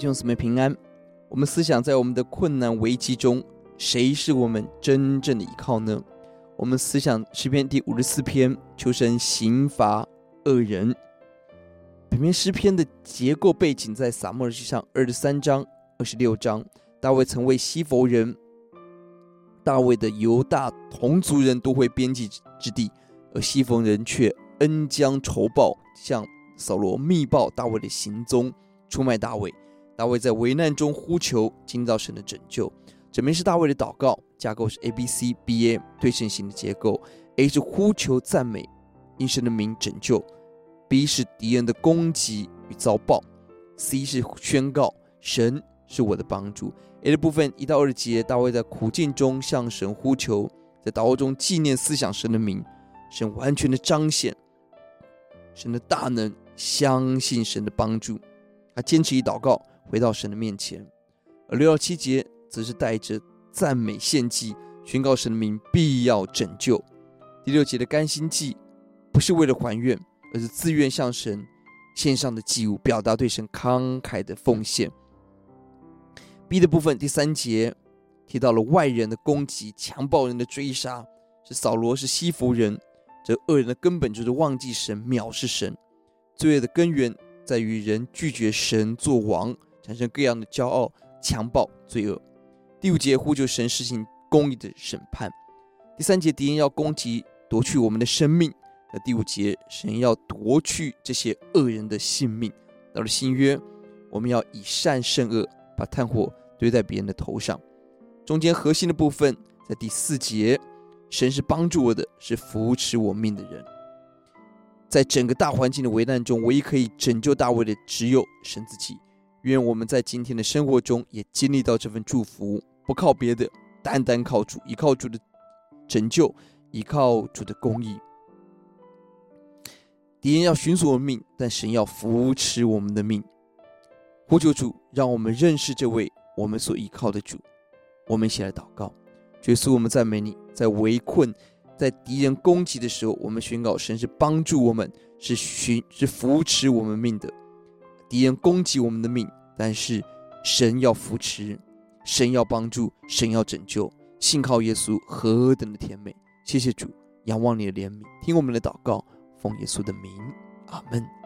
弟兄姊妹平安。我们思想在我们的困难危机中，谁是我们真正的依靠呢？我们思想诗篇第五十四篇，求神刑罚恶人。本篇诗篇的结构背景在撒母耳记上二十三章、二十六章，大卫曾为西弗人、大卫的犹大同族人都会边境之地，而西弗人却恩将仇报，向扫罗密报大卫的行踪。出卖大卫，大卫在危难中呼求，经到神的拯救。这边是大卫的祷告架构是 A B C B A 对称型的结构。A 是呼求赞美，因神的名拯救；B 是敌人的攻击与遭报；C 是宣告神是我的帮助。A 的部分一到二节，大卫在苦境中向神呼求，在祷告中纪念思想神的名，神完全的彰显神的大能，相信神的帮助。他坚持以祷告回到神的面前，而六到七节则是带着赞美献祭，宣告神的名必要拯救。第六节的甘心祭不是为了还愿，而是自愿向神献上的祭物，表达对神慷慨的奉献。B 的部分第三节提到了外人的攻击、强暴人的追杀，是扫罗是西弗人，这恶人的根本就是忘记神、藐视神，罪恶的根源。在于人拒绝神做王，产生各样的骄傲、强暴、罪恶。第五节呼求神实行公义的审判。第三节敌人要攻击夺去我们的生命。那第五节神要夺去这些恶人的性命。到了新约，我们要以善胜恶，把炭火堆在别人的头上。中间核心的部分在第四节，神是帮助我的，是扶持我命的人。在整个大环境的危难中，唯一可以拯救大卫的只有神自己。愿我们在今天的生活中也经历到这份祝福，不靠别的，单单靠主，依靠主的拯救，依靠主的公义。敌人要寻索我们命，但神要扶持我们的命。呼求主，让我们认识这位我们所依靠的主。我们一起来祷告，耶稣，我们赞美你，在围困。在敌人攻击的时候，我们宣告神是帮助我们，是寻是扶持我们命的。敌人攻击我们的命，但是神要扶持，神要帮助，神要拯救。信靠耶稣何等的甜美！谢谢主，仰望你的怜悯，听我们的祷告，奉耶稣的名，阿门。